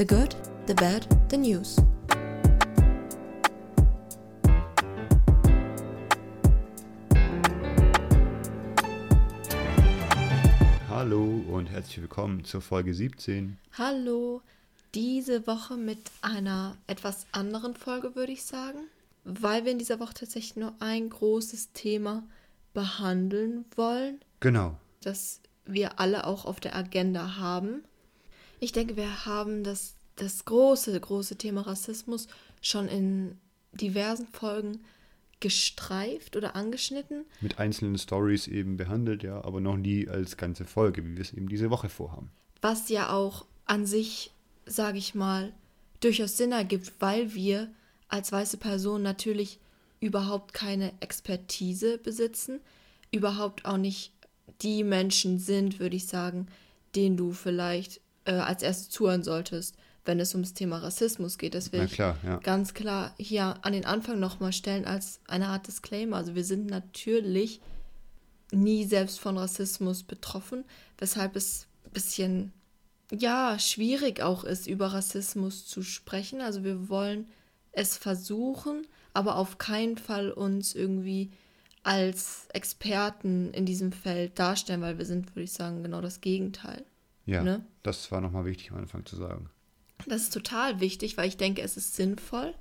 The Good, The Bad, The News. Hallo und herzlich willkommen zur Folge 17. Hallo, diese Woche mit einer etwas anderen Folge, würde ich sagen, weil wir in dieser Woche tatsächlich nur ein großes Thema behandeln wollen, Genau. das wir alle auch auf der Agenda haben. Ich denke, wir haben das, das große, große Thema Rassismus schon in diversen Folgen gestreift oder angeschnitten. Mit einzelnen Stories eben behandelt, ja, aber noch nie als ganze Folge, wie wir es eben diese Woche vorhaben. was ja auch an sich, sage ich mal, durchaus Sinn ergibt, weil wir als weiße Person natürlich überhaupt keine Expertise besitzen, überhaupt auch nicht die Menschen sind, würde ich sagen, denen du vielleicht äh, als erstes zuhören solltest, wenn es ums Thema Rassismus geht. Das will Na ich klar, ja. ganz klar hier an den Anfang nochmal stellen als eine Art Disclaimer. Also wir sind natürlich nie selbst von Rassismus betroffen, weshalb es ein bisschen, ja, schwierig auch ist, über Rassismus zu sprechen. Also wir wollen es versuchen, aber auf keinen Fall uns irgendwie als Experten in diesem Feld darstellen, weil wir sind, würde ich sagen, genau das Gegenteil. Ja, Ne? das war nochmal wichtig am Anfang zu sagen. Das ist total wichtig, weil ich denke, es ist sinnvoll,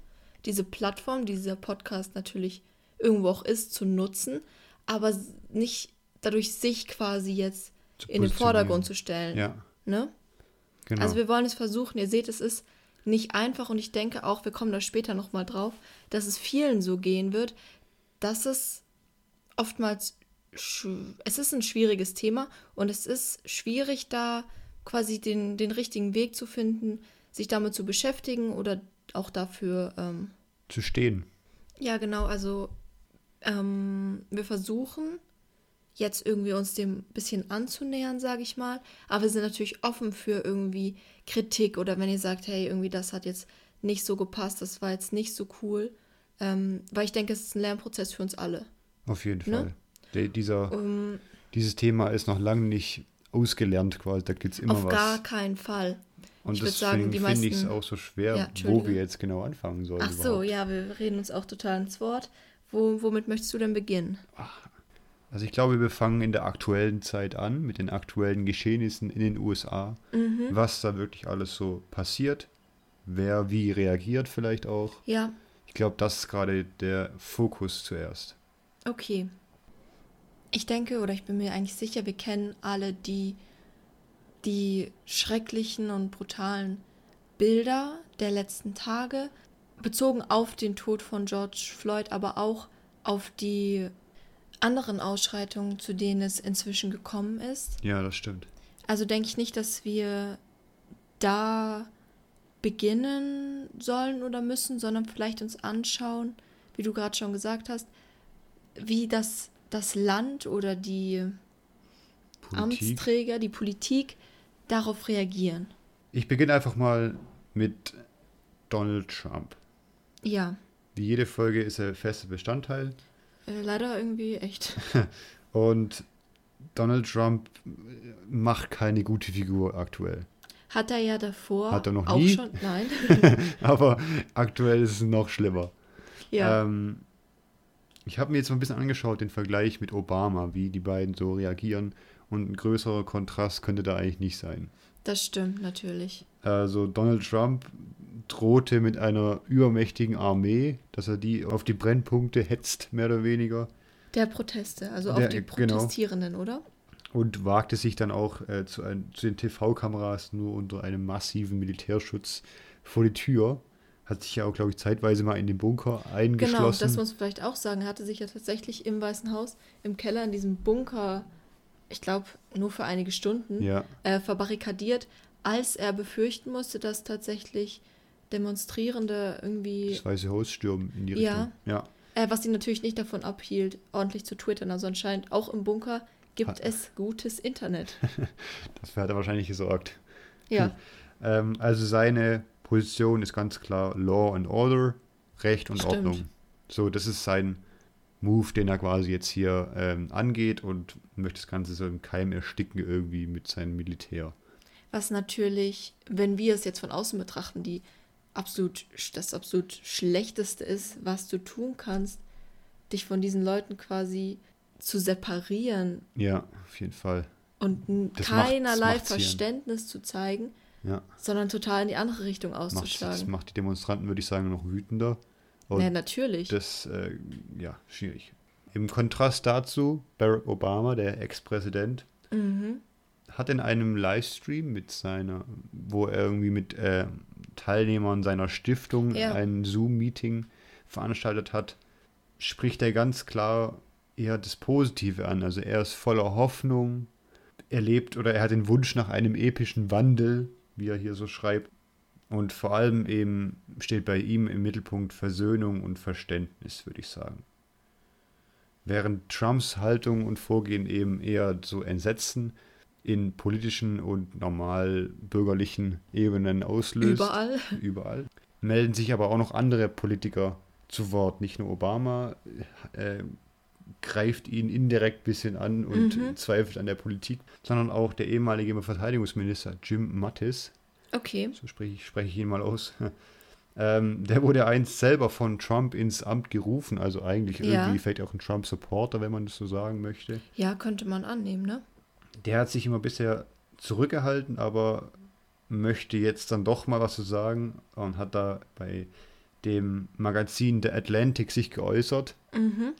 diese Plattform, die dieser Podcast natürlich irgendwo auch ist, zu nutzen, aber nicht dadurch sich quasi jetzt in den. Vordergrund zu stellen. Ja, Ne? genau. Also wir wollen es versuchen. Ihr seht, es ist nicht einfach und ich denke auch, wir kommen da später nochmal drauf, dass es vielen so gehen wird, dass es oftmals, es ist ein schwieriges Thema und es ist schwierig da quasi den, den richtigen Weg zu finden, sich damit zu beschäftigen oder auch dafür, ähm, zu stehen. ja genau, also ähm, wir versuchen jetzt irgendwie uns dem ein bisschen anzunähern, sage ich mal. Aber wir sind natürlich offen für irgendwie Kritik oder wenn ihr sagt, hey, irgendwie das hat jetzt nicht so gepasst, das war jetzt nicht so cool. Ähm, weil ich denke, es ist ein Lernprozess für uns alle. Auf jeden Ne? Fall. Der, dieser, Ähm, dieses Thema ist noch lange nicht ausgelernt quasi. Da gibt es immer auf was. gar keinen Fall. Und ich deswegen finde ich es auch so schwer, Ja, wo wir jetzt genau anfangen sollen. Ach so, überhaupt. ja, wir reden uns auch total ins Wort. Wo, womit möchtest du denn beginnen? Also ich glaube, wir fangen in der aktuellen Zeit an, mit den aktuellen Geschehnissen in den USA, Mhm. was da wirklich alles so passiert, wer wie reagiert vielleicht auch. Ja, Ich glaube, das ist gerade der Fokus zuerst. Okay. Ich denke oder ich bin mir eigentlich sicher, wir kennen alle die, die schrecklichen und brutalen Bilder der letzten Tage, bezogen auf den Tod von George Floyd, aber auch auf die anderen Ausschreitungen, zu denen es inzwischen gekommen ist. Ja, das stimmt. Also denke ich nicht, dass wir da beginnen sollen oder müssen, sondern vielleicht uns anschauen, wie du gerade schon gesagt hast, wie das, das Land oder die Politik. Amtsträger, die Politik darauf reagieren. Ich beginne einfach mal mit Donald Trump. Ja, Wie jede Folge ist er fester Bestandteil. äh, leider irgendwie echt. Und Donald Trump macht keine gute Figur aktuell. Hat er ja davor Hat er noch auch nie? schon. Nein. Aber aktuell ist es noch schlimmer. ja. Ähm, ich habe mir jetzt mal ein bisschen angeschaut, den Vergleich mit Obama, wie die beiden so reagieren. Und ein größerer Kontrast könnte da eigentlich nicht sein. das stimmt natürlich. Also Donald Trump drohte mit einer übermächtigen Armee, dass er die auf die Brennpunkte hetzt, mehr oder weniger. Der Proteste, also Der- auf die genau. Protestierenden, oder? Und wagte sich dann auch äh, zu, ein, zu den TV-Kameras nur unter einem massiven Militärschutz vor die Tür. Hat sich ja auch, glaube ich, zeitweise mal in den Bunker Genau, eingeschlossen. das muss man vielleicht auch sagen. Er hatte sich ja tatsächlich im Weißen Haus, im Keller, in diesem Bunker, ich glaube, nur für einige Stunden, ja, äh, verbarrikadiert, als er befürchten musste, dass tatsächlich Demonstrierende irgendwie, das Weiße Haus stürmen in die Ja. Richtung. Ja. äh, was ihn natürlich nicht davon abhielt, ordentlich zu twittern. Also anscheinend auch im Bunker gibt Hat- es gutes Internet. Dafür hat er wahrscheinlich gesorgt. Ja, Ähm, also seine Position ist ganz klar Law and Order, Recht und Stimmt. Ordnung. So, das ist sein Move, den er quasi jetzt hier ähm, angeht und möchte das Ganze so im Keim ersticken irgendwie mit seinem Militär. was natürlich, wenn wir es jetzt von außen betrachten, die absolut, das absolut Schlechteste ist, was du tun kannst, dich von diesen Leuten quasi zu separieren. Ja, auf jeden Fall. Und das keinerlei macht, Verständnis zu zeigen, ja. sondern total in die andere Richtung auszuschlagen. das macht die Demonstranten, würde ich sagen, noch wütender. Und ja, natürlich. Das, äh, ja, schwierig. Im Kontrast dazu, Barack Obama, der Ex-Präsident, mhm. hat in einem Livestream mit seiner, wo er irgendwie mit äh, Teilnehmern seiner Stiftung ja. ein Zoom-Meeting veranstaltet hat, spricht er ganz klar eher das Positive an. Also er ist voller Hoffnung, er lebt oder er hat den Wunsch nach einem epischen Wandel, wie er hier so schreibt. Und vor allem eben steht bei ihm im Mittelpunkt Versöhnung und Verständnis, würde ich sagen. Während Trumps Haltung und Vorgehen eben eher so Entsetzen in politischen und normal bürgerlichen Ebenen auslöst. Überall. Überall. Melden sich aber auch noch andere Politiker zu Wort. Nicht nur Obama äh, greift ihn indirekt ein bisschen an und mhm. zweifelt an der Politik, sondern auch der ehemalige Verteidigungsminister Jim Mattis. Okay. So spreche ich, spreche ich ihn mal aus. Ähm, der wurde einst selber von Trump ins Amt gerufen, also eigentlich ja. irgendwie vielleicht auch ein Trump-Supporter, wenn man das so sagen möchte. Ja, könnte man annehmen, ne? Der hat sich immer bisher zurückgehalten, aber möchte jetzt dann doch mal was zu sagen und hat da bei dem Magazin The Atlantic sich geäußert. Mhm.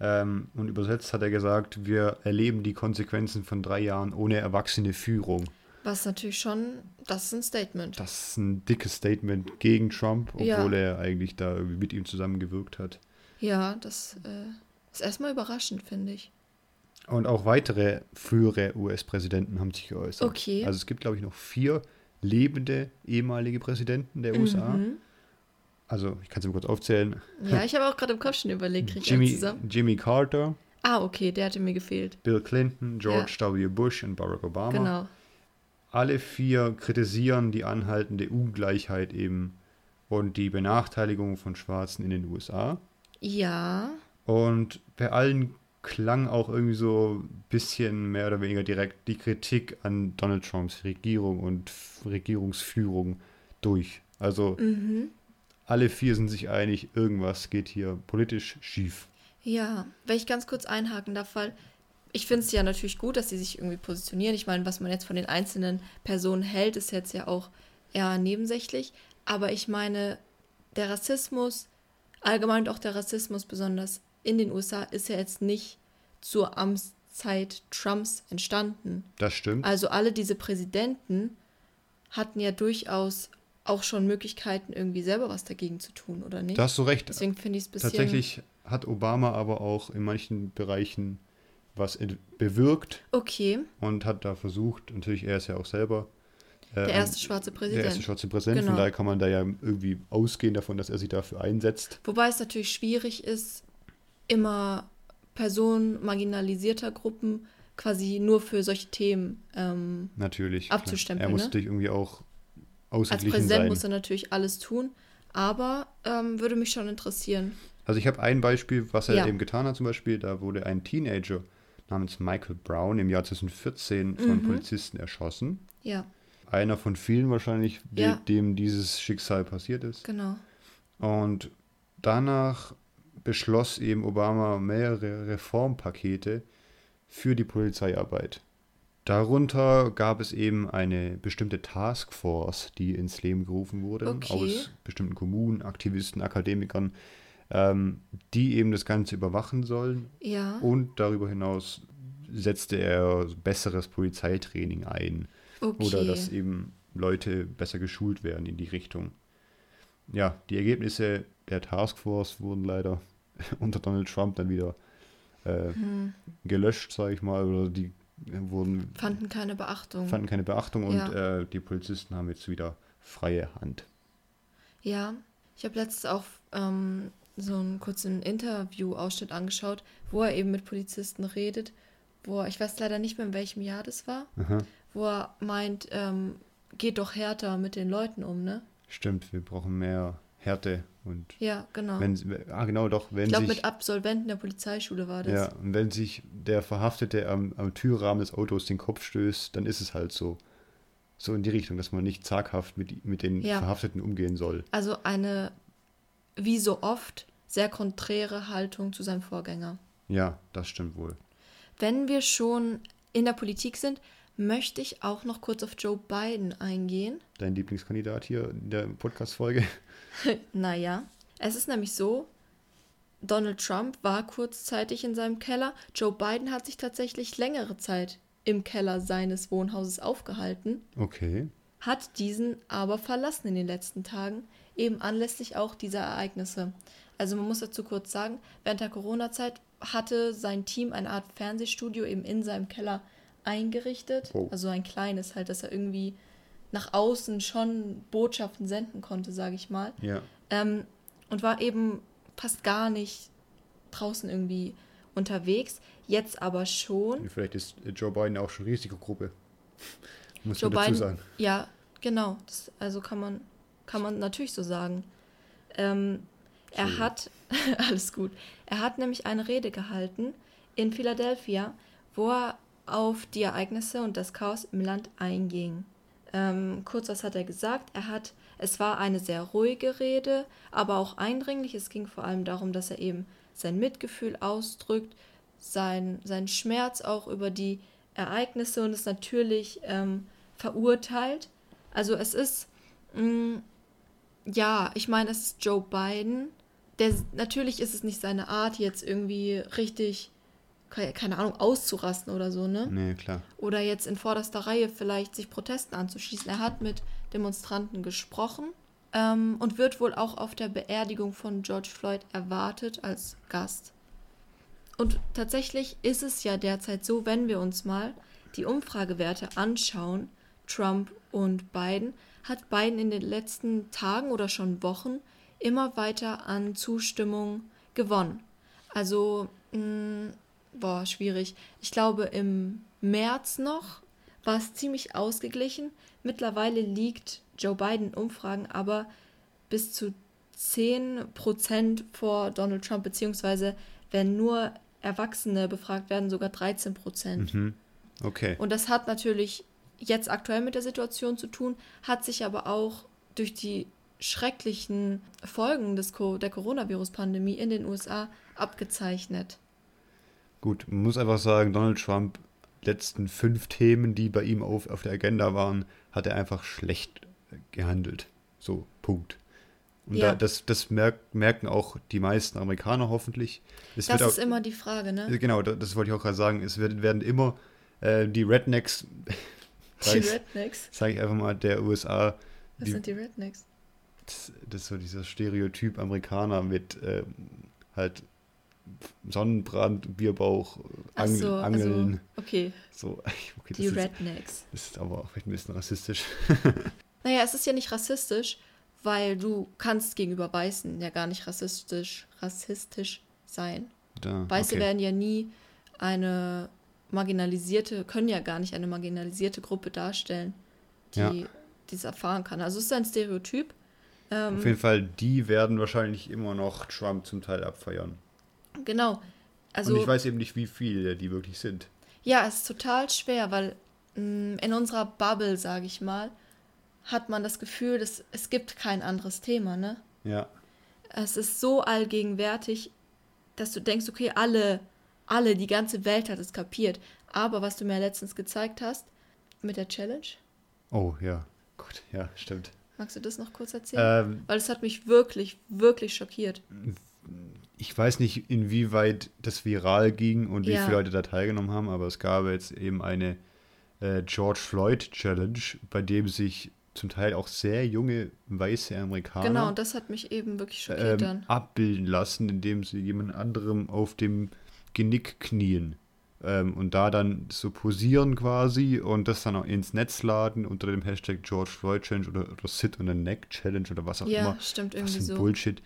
Ähm, und übersetzt hat er gesagt, wir erleben die Konsequenzen von drei Jahren ohne erwachsene Führung. Was natürlich schon, das ist ein Statement. Das ist ein dickes Statement gegen Trump, obwohl ja. er eigentlich da mit ihm zusammengewirkt hat. Ja, das äh, ist erstmal überraschend, finde ich. Und auch weitere frühere US-Präsidenten haben sich geäußert. Okay. Also es gibt, glaube ich, noch vier lebende ehemalige Präsidenten der mhm. USA also ich kann es mir kurz aufzählen. Ja, ich habe auch gerade im Kopf schon überlegt, kriege Jimmy, zusammen. Jimmy Carter. Ah, okay, der hatte mir gefehlt. Bill Clinton, George ja. W. Bush und Barack Obama. Genau. Alle vier kritisieren die anhaltende Ungleichheit eben und die Benachteiligung von Schwarzen in den USA. Ja. Und bei allen klang auch irgendwie so ein bisschen mehr oder weniger direkt die Kritik an Donald Trumps Regierung und Regierungsführung durch. Also mhm alle vier sind sich einig, irgendwas geht hier politisch schief. Ja, wenn ich ganz kurz einhaken darf, weil ich finde es ja natürlich gut, dass sie sich irgendwie positionieren. Ich meine, was man jetzt von den einzelnen Personen hält, ist jetzt ja auch eher nebensächlich. Aber ich meine, der Rassismus, allgemein auch der Rassismus besonders in den USA, ist ja jetzt nicht zur Amtszeit Trumps entstanden. Das stimmt. Also alle diese Präsidenten hatten ja durchaus auch schon Möglichkeiten, irgendwie selber was dagegen zu tun, oder nicht? Da hast du recht. Deswegen finde ich es bisschen. Tatsächlich hat Obama aber auch in manchen Bereichen was bewirkt. Okay. Und hat da versucht, natürlich, er ist ja auch selber. Äh, der erste schwarze Präsident. Der erste schwarze Präsident. Genau. Von daher kann man da ja irgendwie ausgehen davon, dass er sich dafür einsetzt. Wobei es natürlich schwierig ist, immer Personen marginalisierter Gruppen quasi nur für solche Themen ähm, natürlich, abzustempeln. Er muss ne? natürlich irgendwie auch Als Präsident sein. muss er natürlich alles tun, aber ähm, würde mich schon interessieren. Also ich habe ein Beispiel, was er ja. eben getan hat zum Beispiel. Da wurde ein Teenager namens Michael Brown im Jahr 2014 von mhm. Polizisten erschossen. Ja. Einer von vielen wahrscheinlich, ja. dem dieses Schicksal passiert ist. Genau. Und danach beschloss eben Obama mehrere Reformpakete für die Polizeiarbeit. Darunter gab es eben eine bestimmte Taskforce, die ins Leben gerufen wurde, okay. aus bestimmten Kommunen, Aktivisten, Akademikern, ähm, die eben das Ganze überwachen sollen. Ja. Und darüber hinaus setzte er besseres Polizeitraining ein. Okay. Oder dass eben Leute besser geschult werden in die Richtung. Ja, die Ergebnisse der Taskforce wurden leider unter Donald Trump dann wieder äh, hm. gelöscht, sage ich mal, oder die wurden. Fanden keine Beachtung. Fanden keine Beachtung und ja. äh, die Polizisten haben jetzt wieder freie Hand. Ja, ich habe letztens auch ähm, so einen kurzen Interview-Ausschnitt angeschaut, wo er eben mit Polizisten redet, wo er, ich weiß leider nicht mehr, in welchem Jahr das war, Aha. wo er meint, ähm, geht doch härter mit den Leuten um, ne? Stimmt, wir brauchen mehr Härte und ja, genau. Wenn, ah, genau, doch. Wenn ich glaube, mit Absolventen der Polizeischule war das. Ja, und wenn sich der Verhaftete am, am Türrahmen des Autos den Kopf stößt, dann ist es halt so. So in die Richtung, dass man nicht zaghaft mit, mit den Ja. Verhafteten umgehen soll. Also eine, wie so oft, sehr konträre Haltung zu seinem Vorgänger. Ja, das stimmt wohl. Wenn wir schon in der Politik sind, möchte ich auch noch kurz auf Joe Biden eingehen. Dein Lieblingskandidat hier in der Podcast-Folge. Naja, es ist nämlich so, Donald Trump war kurzzeitig in seinem Keller. Joe Biden hat sich tatsächlich längere Zeit im Keller seines Wohnhauses aufgehalten, Okay. hat diesen aber verlassen in den letzten Tagen, eben anlässlich auch dieser Ereignisse. Also man muss dazu kurz sagen, während der Corona-Zeit hatte sein Team eine Art Fernsehstudio eben in seinem Keller eingerichtet. Oh. Also ein kleines halt, dass er irgendwie nach außen schon Botschaften senden konnte, sage ich mal. Ja. Ähm, und war eben fast gar nicht draußen irgendwie unterwegs. Jetzt aber schon. Vielleicht ist Joe Biden auch schon Risikogruppe. Muss Joe man dazu Biden, sagen. ja, genau. Das, also kann man, kann man natürlich so sagen. Ähm, er hat, alles gut, er hat nämlich eine Rede gehalten in Philadelphia, wo er auf die Ereignisse und das Chaos im Land einging. Ähm, kurz was hat er gesagt? Er hat, es war eine sehr ruhige Rede, aber auch eindringlich. Es ging vor allem darum, dass er eben sein Mitgefühl ausdrückt, sein, sein Schmerz auch über die Ereignisse und es natürlich ähm, verurteilt. Also es ist, mh, ja, ich meine, es ist Joe Biden. Der, natürlich ist es nicht seine Art, jetzt irgendwie richtig, keine Ahnung, auszurasten oder so, ne? Nee, klar. oder jetzt in vorderster Reihe vielleicht sich Protesten anzuschließen. Er hat mit Demonstranten gesprochen ähm, und wird wohl auch auf der Beerdigung von George Floyd erwartet als Gast. Und tatsächlich ist es ja derzeit so, wenn wir uns mal die Umfragewerte anschauen, Trump und Biden, hat Biden in den letzten Tagen oder schon Wochen immer weiter an Zustimmung gewonnen. Also, mh, boah, schwierig. Ich glaube, im März noch war es ziemlich ausgeglichen. Mittlerweile liegt Joe Biden in Umfragen aber bis zu 10% vor Donald Trump, beziehungsweise wenn nur Erwachsene befragt werden, sogar 13%. Mhm. Okay. Und das hat natürlich jetzt aktuell mit der Situation zu tun, hat sich aber auch durch die schrecklichen Folgen des Co der Coronavirus-Pandemie in den USA abgezeichnet. Gut, man muss einfach sagen, Donald Trump, letzten fünf Themen, die bei ihm auf, auf der Agenda waren, hat er einfach schlecht gehandelt. So, Punkt. Und Ja. da, das, das merk, merken auch die meisten Amerikaner hoffentlich. Es Das wird ist auch, immer die Frage, ne? Genau, da- das wollte ich auch gerade sagen. Es wird, werden immer äh, die Rednecks, Die Rednecks. sage ich einfach mal, der USA, Was die, sind die Rednecks? das, das ist so dieser Stereotyp Amerikaner mit ähm, halt Sonnenbrand, Bierbauch, Angel, so, Angeln. also, okay, So, okay, die ist, Rednecks. das ist aber auch vielleicht ein bisschen rassistisch. Naja, es ist ja nicht rassistisch, weil du kannst gegenüber Weißen ja gar nicht rassistisch, rassistisch sein. Da, Weiße okay. werden ja nie eine marginalisierte, können ja gar nicht eine marginalisierte Gruppe darstellen, die Ja. dies erfahren kann. Also es ist ein Stereotyp. Ähm, Auf jeden Fall, die werden wahrscheinlich immer noch Trump zum Teil abfeiern. Genau. Also Und ich weiß eben nicht, wie viele die wirklich sind. ja, es ist total schwer, weil mh, in unserer Bubble, sage ich mal, hat man das Gefühl, dass es gibt kein anderes Thema, ne? Ja, Es ist so allgegenwärtig, dass du denkst, okay, alle, alle, die ganze Welt hat es kapiert. Aber was du mir letztens gezeigt hast mit der Challenge, oh ja, gut, ja, stimmt. magst du das noch kurz erzählen? Ähm, Weil es hat mich wirklich, wirklich schockiert. Ich weiß nicht, inwieweit das viral ging und wie Ja. viele Leute da teilgenommen haben, aber es gab jetzt eben eine äh, George Floyd Challenge, bei dem sich zum Teil auch sehr junge weiße Amerikaner Genau, und das hat mich eben wirklich schockiert ähm, abbilden lassen, indem sie jemand anderem auf dem Genick knien. Ähm, und da dann so posieren quasi und das dann auch ins Netz laden unter dem Hashtag George Floyd Challenge oder, oder Sit on the Neck Challenge oder was auch Ja, immer. stimmt Was irgendwie für ein so. Bullshit.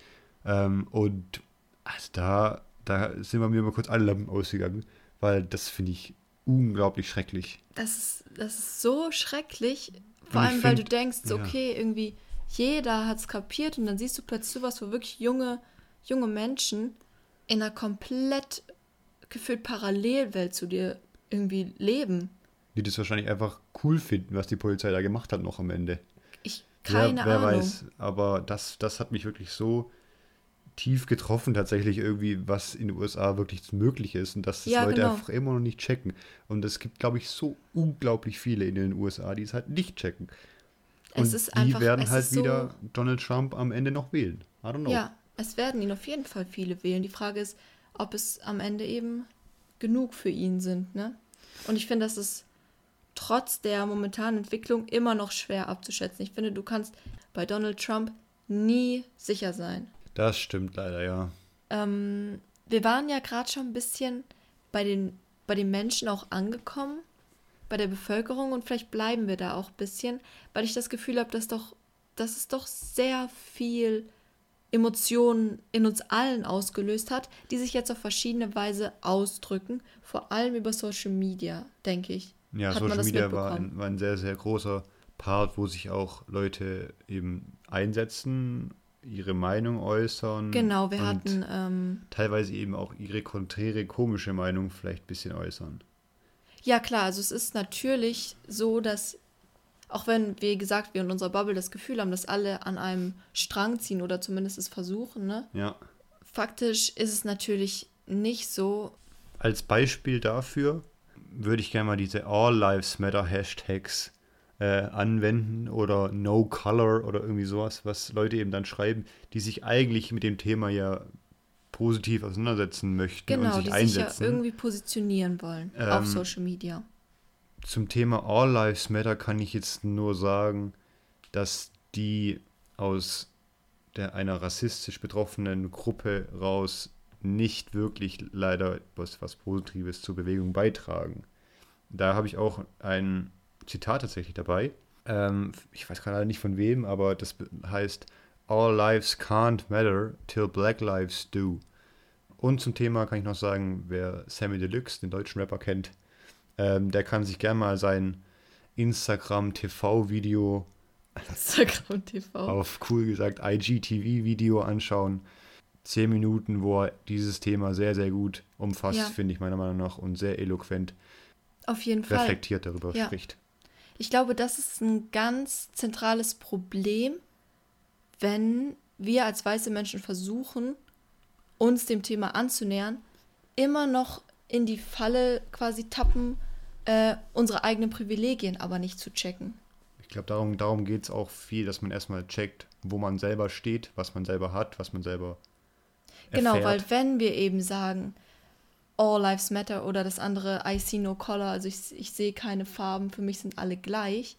Ähm, und also da, da sind bei mir mal kurz alle Lampen ausgegangen, weil das finde ich unglaublich schrecklich. Das ist, das ist so schrecklich. Vor Und allem, weil du find- denkst, ja. okay, irgendwie jeder hat es kapiert und dann siehst du plötzlich sowas, wo wirklich junge, junge Menschen in einer komplett gefühlt Parallelwelt zu dir irgendwie leben. die das wahrscheinlich einfach cool finden, was die Polizei da gemacht hat noch am Ende. Ich, keine wer, wer Ahnung. weiß, aber das, das hat mich wirklich so tief getroffen, tatsächlich irgendwie, was in den USA wirklich möglich ist und dass das Ja, Leute genau. einfach immer noch nicht checken. Und es gibt, glaube ich, so unglaublich viele in den USA, die es halt nicht checken. Und Es ist die einfach- werden halt ist so- wieder Donald Trump am Ende noch wählen. I don't know. Ja, es werden ihn auf jeden Fall viele wählen. Die Frage ist, ob es am Ende eben genug für ihn sind. Ne? Und ich finde, das ist trotz der momentanen Entwicklung immer noch schwer abzuschätzen. Ich finde, du kannst bei Donald Trump nie sicher sein. Das stimmt leider, ja. Ähm, wir waren ja gerade schon ein bisschen bei den, bei den Menschen auch angekommen, bei der Bevölkerung und vielleicht bleiben wir da auch ein bisschen, weil ich das Gefühl habe, dass doch, dass es doch sehr viel Emotionen in uns allen ausgelöst hat, die sich jetzt auf verschiedene Weise ausdrücken, vor allem über Social Media, denke ich. Ja, hat Social Media war ein, war ein sehr, sehr großer Part, wo sich auch Leute eben einsetzen, ihre Meinung äußern. Genau, wir und hatten ähm, teilweise eben auch ihre konträre, komische Meinung vielleicht ein bisschen äußern. Ja, klar, also es ist natürlich so, dass, auch wenn, wie gesagt, wir in unserer Bubble das Gefühl haben, dass alle an einem Strang ziehen oder zumindest es versuchen, ne? Ja. Faktisch ist es natürlich nicht so. Als Beispiel dafür würde ich gerne mal diese All Lives Matter Hashtags äh, anwenden oder No Color oder irgendwie sowas, was Leute eben dann schreiben, die sich eigentlich mit dem Thema ja positiv auseinandersetzen möchten Genau, und die sich sich ja einsetzen. irgendwie positionieren wollen Ähm, auf Social Media. Zum Thema All Lives Matter kann ich jetzt nur sagen, dass die aus der, einer rassistisch betroffenen Gruppe raus nicht wirklich leider was, was Positives zur Bewegung beitragen. Da habe ich auch ein Zitat tatsächlich dabei. Ähm, ich weiß gerade nicht von wem, aber das heißt All lives can't matter till black lives do. Und zum Thema kann ich noch sagen, wer Sammy Deluxe, den deutschen Rapper, kennt, ähm, der kann sich gerne mal sein Instagram TV-Video Instagram TV. auf cool gesagt IGTV-Video anschauen. Zehn Minuten, wo er dieses Thema sehr, sehr gut umfasst, Ja. finde ich meiner Meinung nach, und sehr eloquent Auf jeden Fall. reflektiert darüber Ja. spricht. Ich glaube, das ist ein ganz zentrales Problem, wenn wir als weiße Menschen versuchen, uns dem Thema anzunähern, immer noch in die Falle quasi tappen, äh, unsere eigenen Privilegien aber nicht zu checken. Ich glaube, darum, darum geht es auch viel, dass man erstmal checkt, wo man selber steht, was man selber hat, was man selber Genau, erfährt. weil wenn wir eben sagen, All Lives Matter oder das andere I see no color, also ich, ich sehe keine Farben, für mich sind alle gleich,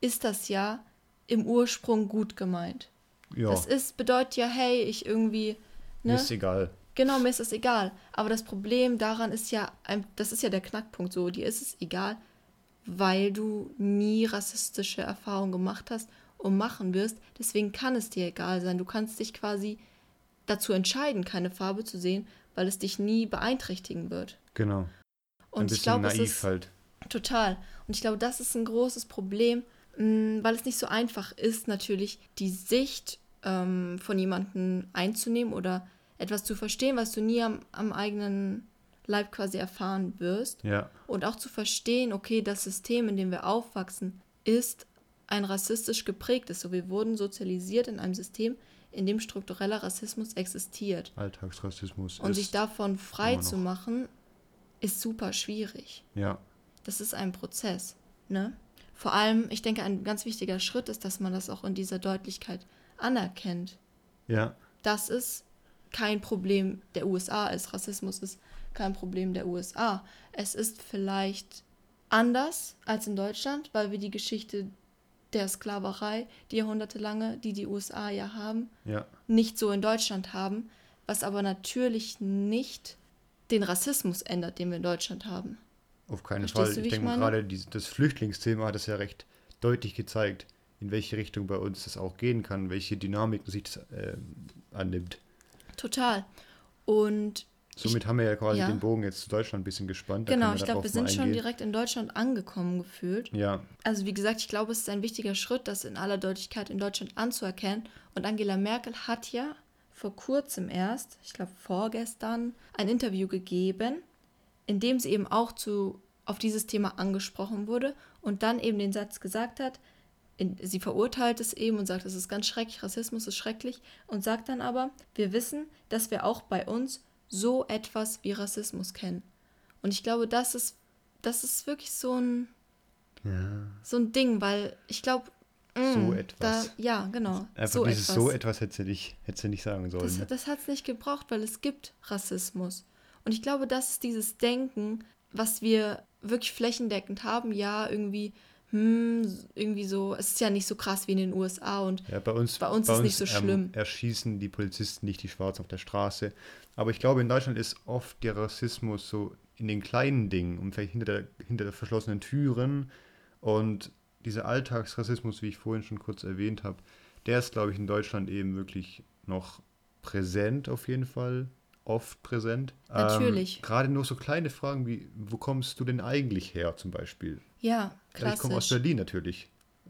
ist das ja im Ursprung gut gemeint. ja, Das ist, bedeutet ja, hey, ich irgendwie, mir ne? ist egal. Genau, mir ist es egal. Aber das Problem daran ist ja, das ist ja der Knackpunkt so, dir ist es egal, weil du nie rassistische Erfahrungen gemacht hast und machen wirst. Deswegen kann es dir egal sein. Du kannst dich quasi dazu entscheiden, keine Farbe zu sehen, weil es dich nie beeinträchtigen wird. Genau. Ein Und ich glaube, es naiv ist halt. Total. Und ich glaube, das ist ein großes Problem, mh, weil es nicht so einfach ist, natürlich die Sicht ähm, von jemandem einzunehmen oder etwas zu verstehen, was du nie am, am eigenen Leib quasi erfahren wirst. Ja, Und auch zu verstehen, okay, das System, in dem wir aufwachsen, ist ein rassistisch geprägtes. So, wir wurden sozialisiert in einem System, in dem struktureller Rassismus existiert. Alltagsrassismus Und sich davon frei zu machen, ist super schwierig. ja, Das ist ein Prozess. Ne? Vor allem, ich denke, ein ganz wichtiger Schritt ist, dass man das auch in dieser Deutlichkeit anerkennt. ja, Dass es kein Problem der USA ist. Rassismus ist kein Problem der USA. Es ist vielleicht anders als in Deutschland, weil wir die Geschichte der Sklaverei, die jahrhundertelange, die die USA ja haben, ja, nicht so in Deutschland haben, was aber natürlich nicht den Rassismus ändert, den wir in Deutschland haben. auf keinen Verstehst Fall. du, Ich ich denke mal, meine? gerade dies- das Flüchtlingsthema hat es ja recht deutlich gezeigt, in welche Richtung bei uns das auch gehen kann, welche Dynamiken sich das äh, annimmt. Total. Und Somit haben wir ja quasi ja. den Bogen jetzt zu Deutschland ein bisschen gespannt. da genau, ich glaube, wir sind schon direkt in Deutschland angekommen gefühlt. Ja, Also wie gesagt, ich glaube, es ist ein wichtiger Schritt, das in aller Deutlichkeit in Deutschland anzuerkennen. Und Angela Merkel hat ja vor kurzem erst, ich glaube vorgestern, ein Interview gegeben, in dem sie eben auch zu auf dieses Thema angesprochen wurde und dann eben den Satz gesagt hat, in, sie verurteilt es eben und sagt, es ist ganz schrecklich, Rassismus ist schrecklich und sagt dann aber, wir wissen, dass wir auch bei uns so etwas wie Rassismus kennen. Und ich glaube, das ist, das ist wirklich so ein, ja. so ein Ding, weil ich glaube, so mm, etwas. Da, ja, genau. Einfach so dieses etwas. so etwas hätte sie nicht, hätte nicht sagen sollen. Das, ne? das hat es nicht gebraucht, weil es gibt Rassismus. Und ich glaube, das ist dieses Denken, was wir wirklich flächendeckend haben. Ja, irgendwie, hm, irgendwie so, es ist ja nicht so krass wie in den USA und ja, bei uns, bei uns bei ist uns, nicht so schlimm. Ähm, erschießen die Polizisten nicht die Schwarzen auf der Straße. Aber ich glaube, in Deutschland ist oft der Rassismus so in den kleinen Dingen und vielleicht hinter der, hinter der verschlossenen Türen und dieser Alltagsrassismus, wie ich vorhin schon kurz erwähnt habe, der ist, glaube ich, in Deutschland eben wirklich noch präsent auf jeden Fall, oft präsent. Natürlich. Ähm, Gerade nur so kleine Fragen wie, wo kommst du denn eigentlich her zum Beispiel? Ja, klassisch. Ich komme aus Berlin natürlich.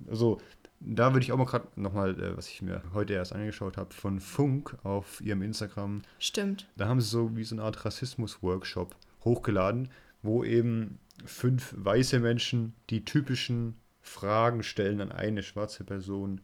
Also da würde ich auch mal gerade nochmal, äh, was ich mir heute erst angeschaut habe, von Funk auf ihrem Instagram. Stimmt. Da haben sie so wie so eine Art Rassismus-Workshop hochgeladen, wo eben fünf weiße Menschen die typischen Fragen stellen an eine schwarze Person.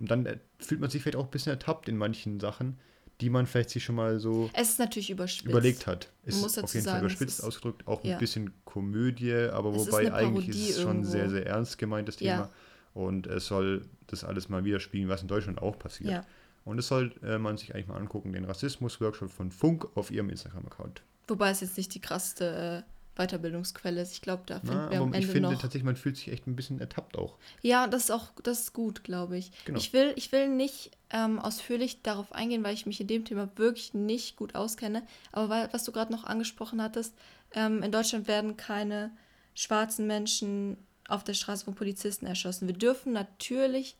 Und dann äh, fühlt man sich vielleicht auch ein bisschen ertappt in manchen Sachen, die man vielleicht sich schon mal so es ist natürlich überspitzt. überlegt hat. Es ist auf jeden sagen, Fall überspitzt ausgedrückt, auch ja. ein bisschen Komödie, aber es wobei eigentlich ist es schon irgendwo. sehr, sehr ernst gemeint, das Thema. Ja. Und es soll das alles mal widerspiegeln, was in Deutschland auch passiert. Ja. Und es soll äh, man sich eigentlich mal angucken, den Rassismus-Workshop von Funk auf ihrem Instagram-Account. Wobei es jetzt nicht die krasseste äh, Weiterbildungsquelle ist. Ich glaube, da finden wir am Ende Ich finde noch tatsächlich, man fühlt sich echt ein bisschen ertappt auch. Ja, das ist auch, das ist gut, glaube ich. Genau. Ich, will, ich will nicht ähm, ausführlich darauf eingehen, weil ich mich in dem Thema wirklich nicht gut auskenne. Aber weil, was du gerade noch angesprochen hattest, ähm, in Deutschland werden keine schwarzen Menschen auf der Straße von Polizisten erschossen. Wir dürfen natürlich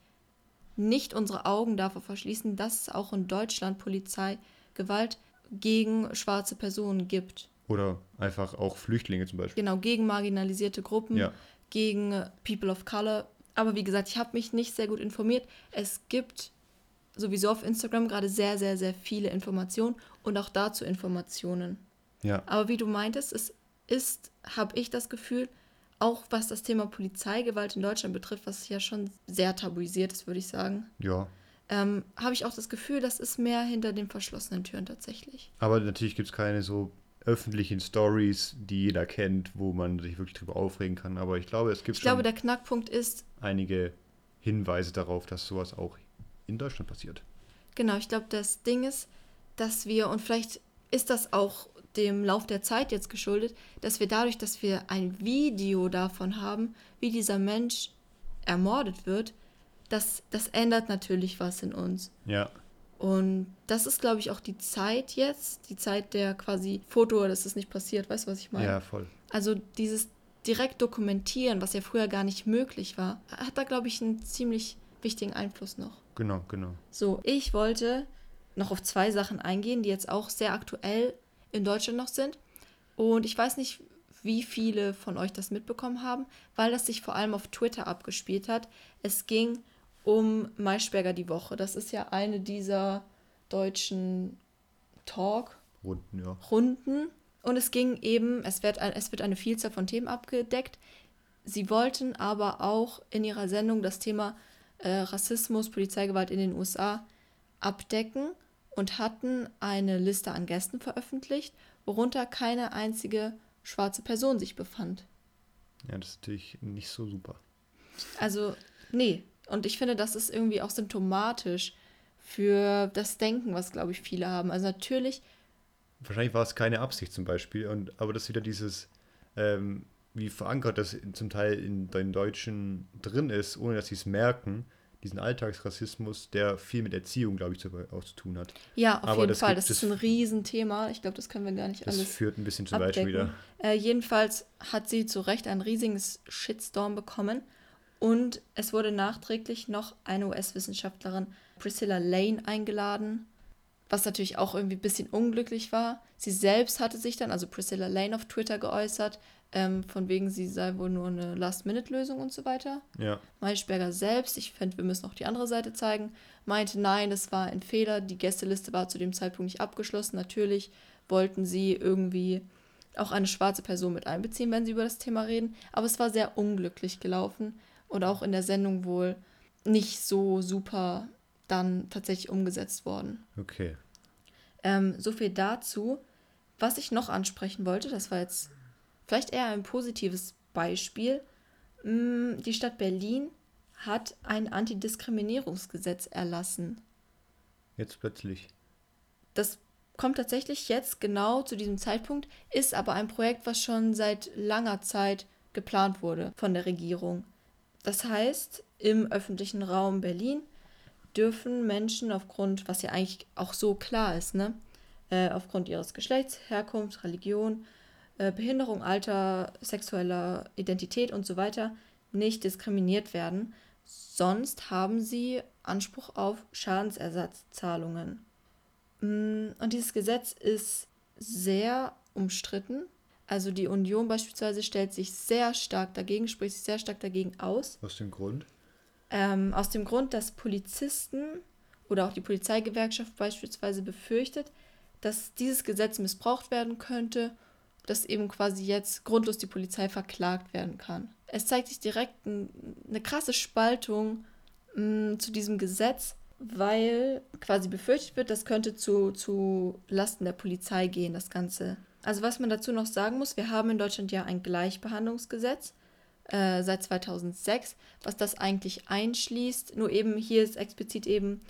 nicht unsere Augen davor verschließen, dass es auch in Deutschland Polizeigewalt gegen schwarze Personen gibt. Oder einfach auch Flüchtlinge zum Beispiel. Genau, gegen marginalisierte Gruppen, ja. gegen People of Color. Aber wie gesagt, ich habe mich nicht sehr gut informiert. Es gibt sowieso auf Instagram gerade sehr, sehr, sehr viele Informationen und auch dazu Informationen. Ja. Aber wie du meintest, es ist, habe ich das Gefühl, auch was das Thema Polizeigewalt in Deutschland betrifft, was ja schon sehr tabuisiert ist, würde ich sagen. Ja. Ähm, habe ich auch das Gefühl, das ist mehr hinter den verschlossenen Türen tatsächlich. Aber natürlich gibt es keine so öffentlichen Stories, die jeder kennt, wo man sich wirklich drüber aufregen kann. Aber ich glaube, es gibt ich glaube, der Knackpunkt ist einige Hinweise darauf, dass sowas auch in Deutschland passiert. Genau, ich glaube, das Ding ist, dass wir, und vielleicht ist das auch dem Lauf der Zeit jetzt geschuldet, dass wir dadurch, dass wir ein Video davon haben, wie dieser Mensch ermordet wird, das, das ändert natürlich was in uns. Ja. Und das ist, glaube ich, auch die Zeit jetzt, die Zeit der quasi Foto, dass es nicht passiert. Weißt du, was ich meine? Ja, voll. Also dieses direkt dokumentieren, was ja früher gar nicht möglich war, hat da, glaube ich, einen ziemlich wichtigen Einfluss noch. Genau, genau. So, ich wollte noch auf zwei Sachen eingehen, die jetzt auch sehr aktuell in Deutschland noch sind. Und ich weiß nicht, wie viele von euch das mitbekommen haben, weil das sich vor allem auf Twitter abgespielt hat. Es ging um Maischberger die Woche. Das ist ja eine dieser deutschen Talk-Runden. Ja. Runden. Und es ging eben, es wird, es wird eine Vielzahl von Themen abgedeckt. Sie wollten aber auch in ihrer Sendung das Thema äh, Rassismus, Polizeigewalt in den USA abdecken und hatten eine Liste an Gästen veröffentlicht, worunter keine einzige schwarze Person sich befand. Ja, das ist natürlich nicht so super. Also, nee, und ich finde, das ist irgendwie auch symptomatisch für das Denken, was, glaube ich, viele haben. Also natürlich. Wahrscheinlich war es keine Absicht zum Beispiel, und, aber das ist wieder dieses, ähm, wie verankert das zum Teil in den Deutschen drin ist, ohne dass sie es merken, diesen Alltagsrassismus, der viel mit Erziehung, glaube ich, auch zu tun hat. Ja, auf aber jeden Fall. Das ist ein Riesenthema. Ich glaube, das können wir gar nicht das alles. Das führt ein bisschen zu weit wieder. Äh, jedenfalls hat sie zu Recht ein riesiges Shitstorm bekommen. Und es wurde nachträglich noch eine US-Wissenschaftlerin, Priscilla Lane, eingeladen, was natürlich auch irgendwie ein bisschen unglücklich war. Sie selbst hatte sich dann, also Priscilla Lane, auf Twitter geäußert, ähm, von wegen, sie sei wohl nur eine Last-Minute-Lösung und so weiter. Ja. Maischberger selbst, ich fände, wir müssen auch die andere Seite zeigen, meinte, nein, das war ein Fehler, die Gästeliste war zu dem Zeitpunkt nicht abgeschlossen. Natürlich wollten sie irgendwie auch eine schwarze Person mit einbeziehen, wenn sie über das Thema reden. Aber es war sehr unglücklich gelaufen und auch in der Sendung wohl nicht so super dann tatsächlich umgesetzt worden. Okay. Ähm, so viel dazu. Was ich noch ansprechen wollte, das war jetzt vielleicht eher ein positives Beispiel. Mm, die Stadt Berlin hat ein Antidiskriminierungsgesetz erlassen. Jetzt plötzlich. Das kommt tatsächlich jetzt genau zu diesem Zeitpunkt, ist aber ein Projekt, was schon seit langer Zeit geplant wurde von der Regierung. Das heißt, im öffentlichen Raum Berlin dürfen Menschen aufgrund, was ja eigentlich auch so klar ist, ne, äh, aufgrund ihres Geschlechts, Herkunft, Religion, äh, Behinderung, Alter, sexueller Identität und so weiter nicht diskriminiert werden. Sonst haben sie Anspruch auf Schadensersatzzahlungen. Mm, und dieses Gesetz ist sehr umstritten. Also die Union beispielsweise stellt sich sehr stark dagegen, spricht sich sehr stark dagegen aus. Aus dem Grund? Ähm, aus dem Grund, dass Polizisten oder auch die Polizeigewerkschaft beispielsweise befürchtet, dass dieses Gesetz missbraucht werden könnte, dass eben quasi jetzt grundlos die Polizei verklagt werden kann. Es zeigt sich direkt ein, eine krasse Spaltung mh, zu diesem Gesetz, weil quasi befürchtet wird, das könnte zu, zu Lasten der Polizei gehen, das Ganze. Also was man dazu noch sagen muss, wir haben in Deutschland ja ein Gleichbehandlungsgesetz äh, seit 2006, was das eigentlich einschließt. Nur eben hier ist explizit eben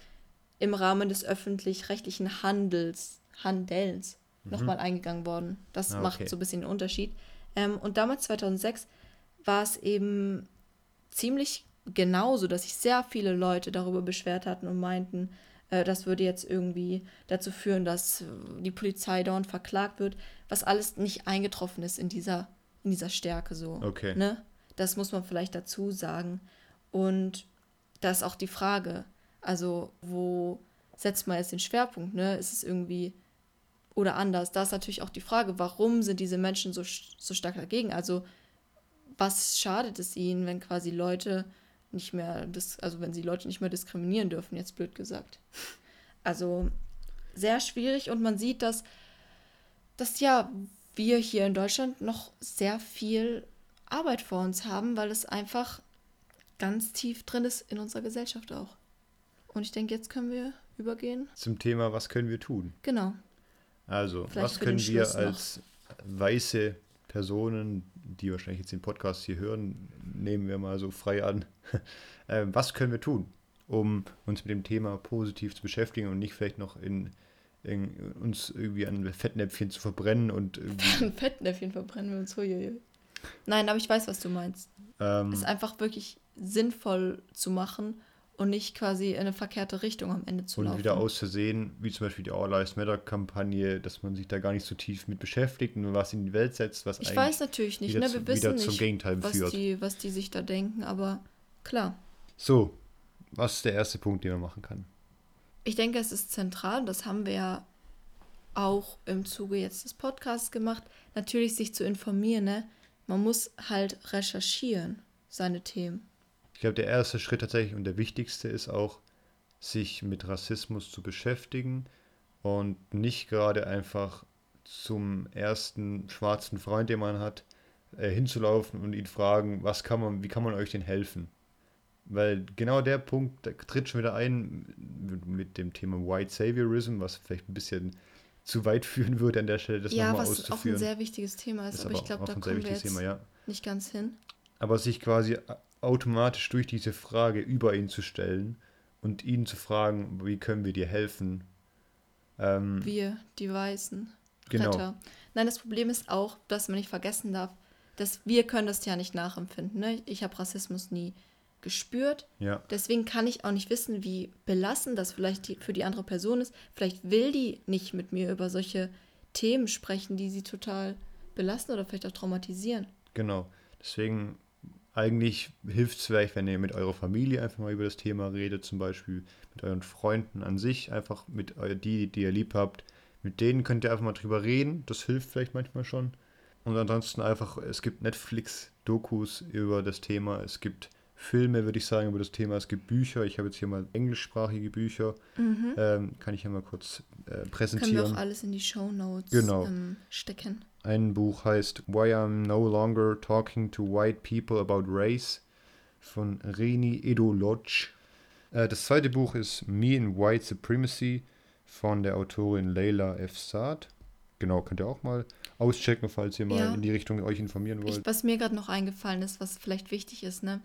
im Rahmen des öffentlich-rechtlichen Handels, Handelns mhm. nochmal eingegangen worden. Das ah, okay. macht so ein bisschen den Unterschied. Ähm, und damals 2006 war es eben ziemlich genauso, dass sich sehr viele Leute darüber beschwert hatten und meinten, das würde jetzt irgendwie dazu führen, dass die Polizei dauernd verklagt wird, was alles nicht eingetroffen ist in dieser, in dieser Stärke so. Okay. Ne? Das muss man vielleicht dazu sagen. Und da ist auch die Frage, also wo setzt man jetzt den Schwerpunkt? Ne? Ist es irgendwie oder anders? Da ist natürlich auch die Frage, warum sind diese Menschen so, so stark dagegen? Also was schadet es ihnen, wenn quasi Leute nicht mehr, also wenn sie Leute nicht mehr diskriminieren dürfen, jetzt blöd gesagt. Also sehr schwierig und man sieht, dass, dass ja wir hier in Deutschland noch sehr viel Arbeit vor uns haben, weil es einfach ganz tief drin ist in unserer Gesellschaft auch. Und ich denke, jetzt können wir übergehen. Zum Thema, was können wir tun? Genau. Also, Vielleicht was können wir als noch. weiße Personen, die wahrscheinlich jetzt den Podcast hier hören, nehmen wir mal so frei an. äh, was können wir tun, um uns mit dem Thema positiv zu beschäftigen und nicht vielleicht noch in, in uns irgendwie an Fettnäpfchen zu verbrennen und Fettnäpfchen verbrennen wir uns. Huiuiui. Nein, aber ich weiß, was du meinst. Ähm, es einfach wirklich sinnvoll zu machen und nicht quasi in eine verkehrte Richtung am Ende zu und laufen. Und wieder aus Versehen, wie zum Beispiel die All Lives Matter Kampagne, dass man sich da gar nicht so tief mit beschäftigt und was in die Welt setzt, was ich weiß natürlich nicht, ne? wir wissen nicht, was führt. Die, was die sich da denken, aber klar. So, was ist der erste Punkt, den man machen kann? Ich denke, es ist zentral, das haben wir ja auch im Zuge jetzt des Podcasts gemacht, natürlich sich zu informieren, ne? Man muss halt recherchieren, seine Themen. Ich glaube, der erste Schritt tatsächlich und der wichtigste ist auch, sich mit Rassismus zu beschäftigen und nicht gerade einfach zum ersten schwarzen Freund, den man hat, äh, hinzulaufen und ihn fragen, was kann man, wie kann man euch denn helfen? Weil genau der Punkt der tritt schon wieder ein mit dem Thema White Saviorism, was vielleicht ein bisschen zu weit führen würde an der Stelle, das ja, nochmal auszuführen. Ja, was auch ein sehr wichtiges Thema ist, ist aber ich glaube, da kommen wir jetzt Thema, ja. nicht ganz hin. Aber sich quasi automatisch durch diese Frage über ihn zu stellen und ihn zu fragen, wie können wir dir helfen. Ähm, wir, die Weißen. Genau. Retter. Nein, das Problem ist auch, dass man nicht vergessen darf, dass wir können das ja nicht nachempfinden. Ne? Ich habe Rassismus nie gespürt. Ja. Deswegen kann ich auch nicht wissen, wie belastend das vielleicht die, für die andere Person ist. Vielleicht will die nicht mit mir über solche Themen sprechen, die sie total belasten oder vielleicht auch traumatisieren. Genau. Deswegen eigentlich hilft es vielleicht, wenn ihr mit eurer Familie einfach mal über das Thema redet, zum Beispiel mit euren Freunden an sich, einfach mit die, die ihr lieb habt. Mit denen könnt ihr einfach mal drüber reden. Das hilft vielleicht manchmal schon. Und ansonsten einfach, es gibt Netflix-Dokus über das Thema. Es gibt Filme, würde ich sagen, über das Thema. Es gibt Bücher. Ich habe jetzt hier mal englischsprachige Bücher. Mhm. Ähm, kann ich ja mal kurz äh, präsentieren. Können wir auch alles in die Show Notes genau. ähm, stecken. Ein Buch heißt Why I'm No Longer Talking to White People About Race von Reni Edolodge. Äh, das zweite Buch ist Me in White Supremacy von der Autorin Leila F. Saad. Genau, könnt ihr auch mal auschecken, falls ihr mal Ja. in die Richtung euch informieren wollt. Ich, was mir gerade noch eingefallen ist, was vielleicht wichtig ist, ne?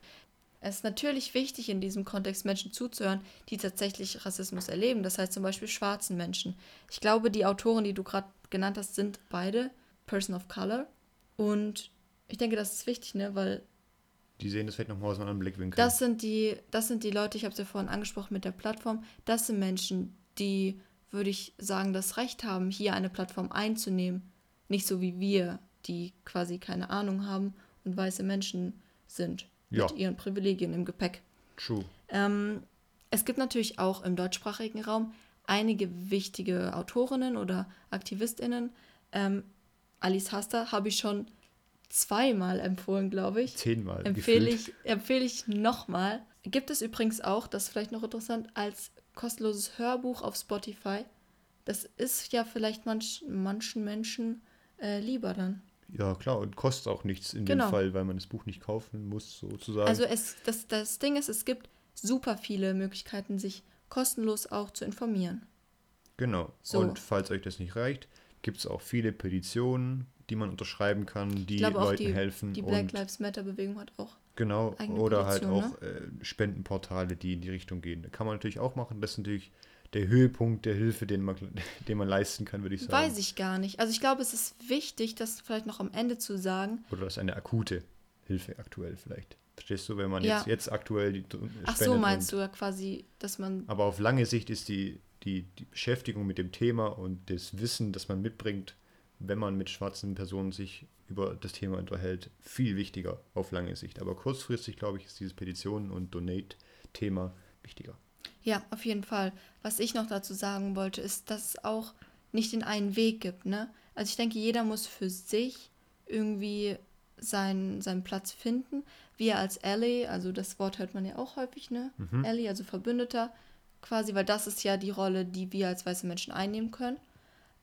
Es ist natürlich wichtig, in diesem Kontext Menschen zuzuhören, die tatsächlich Rassismus erleben. Das heißt zum Beispiel schwarzen Menschen. Ich glaube, die Autoren, die du gerade genannt hast, sind beide Person of Color. Und ich denke, das ist wichtig, ne? Weil die sehen das vielleicht nochmal aus einem anderen Blickwinkel. das sind die, das sind die Leute, ich habe es ja vorhin angesprochen mit der Plattform, das sind Menschen, die, würde ich sagen, das Recht haben, hier eine Plattform einzunehmen. Nicht so wie wir, die quasi keine Ahnung haben und weiße Menschen sind Ja. mit ihren Privilegien im Gepäck. True. Ähm, es gibt natürlich auch im deutschsprachigen Raum einige wichtige Autorinnen oder AktivistInnen. Ähm, Alice Haster habe ich schon zweimal empfohlen, glaube ich. Zehnmal. Empfehle gefühlt. ich, empfehle ich nochmal. Gibt es übrigens auch, das ist vielleicht noch interessant, als kostenloses Hörbuch auf Spotify. Das ist ja vielleicht manch, manchen Menschen äh, lieber dann. Ja, klar, und kostet auch nichts in Genau. dem Fall, weil man das Buch nicht kaufen muss, sozusagen. Also es, das, das Ding ist, es gibt super viele Möglichkeiten, sich kostenlos auch zu informieren. genau. So. Und falls euch das nicht reicht, gibt es auch viele Petitionen, die man unterschreiben kann, die auch Leuten die, helfen. die Black Lives Matter Bewegung hat auch. Genau, oder halt Petition, auch äh, Spendenportale, die in die Richtung gehen. Da kann man natürlich auch machen. Das ist natürlich der Höhepunkt der Hilfe, den man, den man leisten kann, würde ich sagen. Weiß ich gar nicht. Also ich glaube, es ist wichtig, das vielleicht noch am Ende zu sagen. Oder das ist eine akute Hilfe aktuell vielleicht. Verstehst du, wenn man Ja. jetzt, jetzt aktuell die Ach so, meinst und, du ja quasi, dass man Aber auf lange Sicht ist die, die, die Beschäftigung mit dem Thema und das Wissen, das man mitbringt, wenn man mit schwarzen Personen sich über das Thema unterhält, viel wichtiger auf lange Sicht. Aber kurzfristig, glaube ich, ist dieses Petitionen- und Donate-Thema wichtiger. Ja, auf jeden Fall. Was ich noch dazu sagen wollte, ist, dass es auch nicht den einen Weg gibt, ne? Also ich denke, jeder muss für sich irgendwie seinen, seinen Platz finden. Wir als Ally, also das Wort hört man ja auch häufig, ne? Ally, also Verbündeter, quasi, weil das ist ja die Rolle, die wir als weiße Menschen einnehmen können,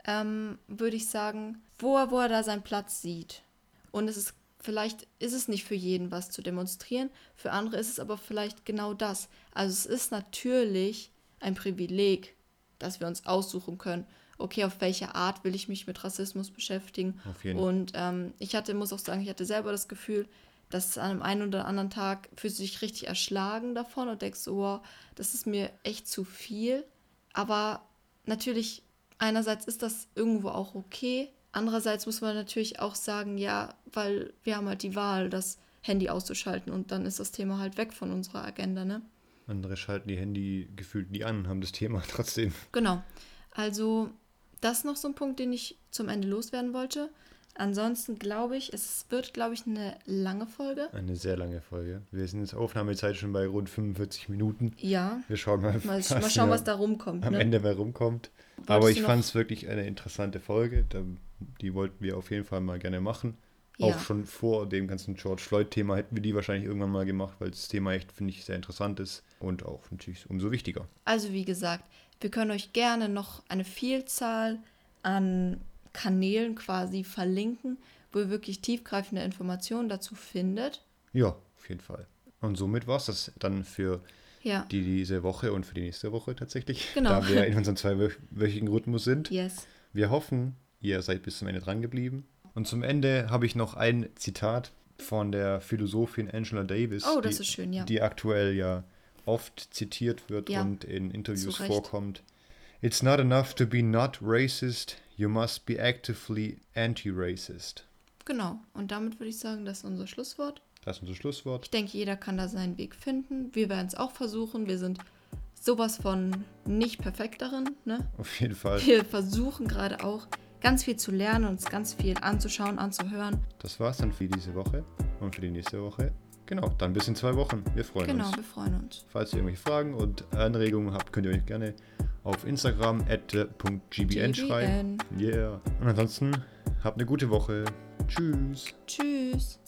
ähm, würde ich sagen, wo er, wo er da seinen Platz sieht. Und es ist, vielleicht ist es nicht für jeden was zu demonstrieren, für andere ist es aber vielleicht genau das. Also es ist natürlich ein Privileg, dass wir uns aussuchen können, okay, auf welche Art will ich mich mit Rassismus beschäftigen. Und ähm, ich hatte, muss auch sagen, ich hatte selber das Gefühl, dass an einem einen oder anderen Tag fühlst du dich richtig erschlagen davon und denkst, wow, das ist mir echt zu viel. Aber natürlich, einerseits ist das irgendwo auch okay. Andererseits muss man natürlich auch sagen, ja, weil wir haben halt die Wahl, das Handy auszuschalten und dann ist das Thema halt weg von unserer Agenda, ne? Andere schalten die Handy gefühlt nie an, haben das Thema trotzdem. Genau. Also, das ist noch so ein Punkt, den ich zum Ende loswerden wollte. Ansonsten glaube ich, es wird, glaube ich, eine lange Folge. Eine sehr lange Folge. Wir sind jetzt Aufnahmezeit schon bei rund 45 Minuten. Ja. Wir schauen mal, Mal, was mal schauen, was da rumkommt. am Ne? Ende mehr rumkommt. Wolltest Aber ich fand es wirklich eine interessante Folge. Die wollten wir auf jeden Fall mal gerne machen. Ja. Auch schon vor dem ganzen George Floyd-Thema hätten wir die wahrscheinlich irgendwann mal gemacht, weil das Thema echt, finde ich, sehr interessant ist und auch natürlich umso wichtiger. Also wie gesagt, wir können euch gerne noch eine Vielzahl an Kanälen quasi verlinken, wo ihr wirklich tiefgreifende Informationen dazu findet. Ja, auf jeden Fall. Und somit war es das dann für Ja, die diese Woche und für die nächste Woche tatsächlich, Genau. da wir in unserem zweiwöchigen Rhythmus sind. yes. Wir hoffen, ihr seid bis zum Ende dran geblieben. Und zum Ende habe ich noch ein Zitat von der Philosophin Angela Davis, Oh, das die, ist schön, ja. die aktuell ja oft zitiert wird Ja, und in Interviews vorkommt. It's not enough to be not racist, you must be actively anti-racist. Genau. Und damit würde ich sagen, das ist unser Schlusswort. Das ist unser Schlusswort. Ich denke, jeder kann da seinen Weg finden. Wir werden es auch versuchen. Wir sind sowas von nicht perfekt darin. Ne? Auf jeden Fall. Wir versuchen gerade auch ganz viel zu lernen, uns ganz viel anzuschauen, anzuhören. Das war's dann für diese Woche und für die nächste Woche. Genau, dann bis in zwei Wochen. Wir freuen Genau, uns. wir freuen uns. Falls ihr irgendwelche Fragen und Anregungen habt, könnt ihr euch gerne auf Instagram at.gbn schreiben. GBN. Yeah. Und ansonsten habt eine gute Woche. Tschüss. Tschüss.